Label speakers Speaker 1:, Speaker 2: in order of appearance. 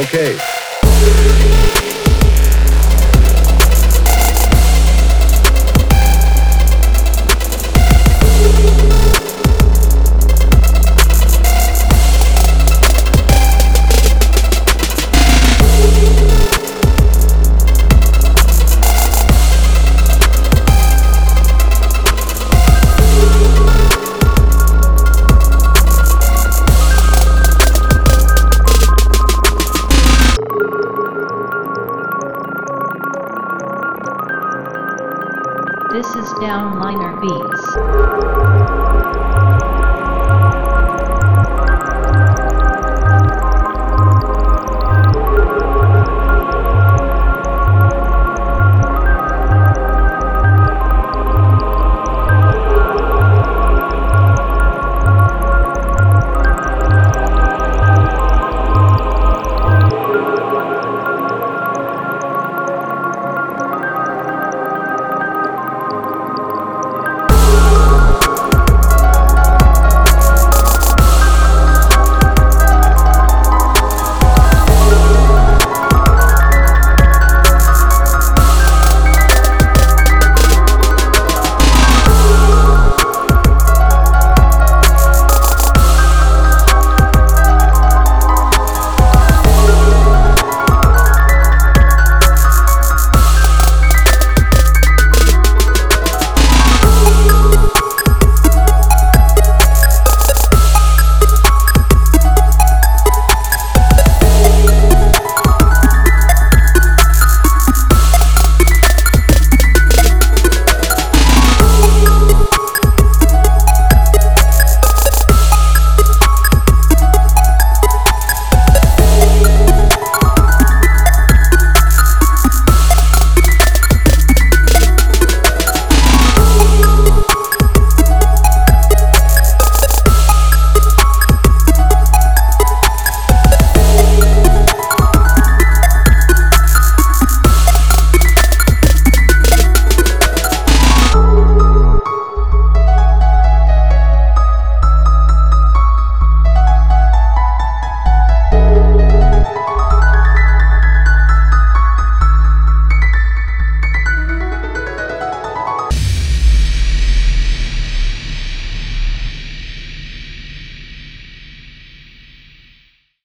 Speaker 1: Okay.
Speaker 2: This is Downliner Beats.